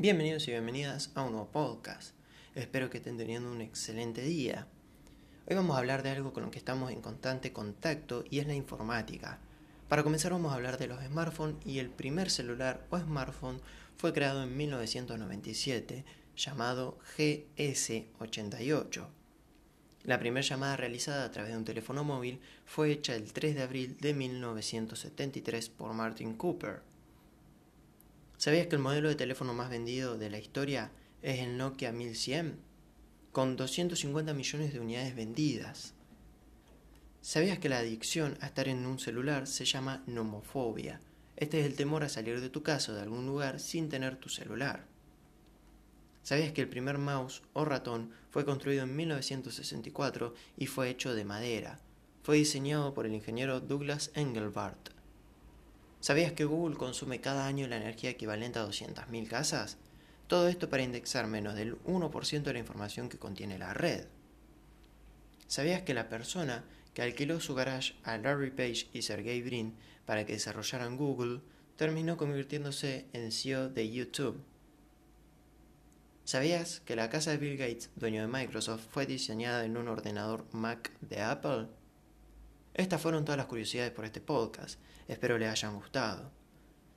Bienvenidos y bienvenidas a un nuevo podcast. Espero que estén teniendo un excelente día. Hoy vamos a hablar de algo con lo que estamos en constante contacto y es la informática. Para comenzar vamos a hablar de los smartphones y el primer celular o smartphone fue creado en 1997 llamado GS88. La primera llamada realizada a través de un teléfono móvil fue hecha el 3 de abril de 1973 por Martin Cooper. ¿Sabías que el modelo de teléfono más vendido de la historia es el Nokia 1100? Con 250 millones de unidades vendidas. ¿Sabías que la adicción a estar en un celular se llama nomofobia? Este es el temor a salir de tu casa o de algún lugar sin tener tu celular. ¿Sabías que el primer mouse o ratón fue construido en 1964 y fue hecho de madera? Fue diseñado por el ingeniero Douglas Engelbart. ¿Sabías que Google consume cada año la energía equivalente a 200.000 casas? Todo esto para indexar menos del 1% de la información que contiene la red. ¿Sabías que la persona que alquiló su garage a Larry Page y Sergey Brin para que desarrollaran Google terminó convirtiéndose en CEO de YouTube? ¿Sabías que la casa de Bill Gates, dueño de Microsoft, fue diseñada en un ordenador Mac de Apple? Estas fueron todas las curiosidades por este podcast. Espero les hayan gustado.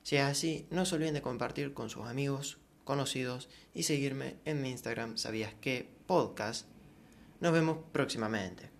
Si es así, no se olviden de compartir con sus amigos, conocidos y seguirme en mi Instagram sabías que podcast. Nos vemos próximamente.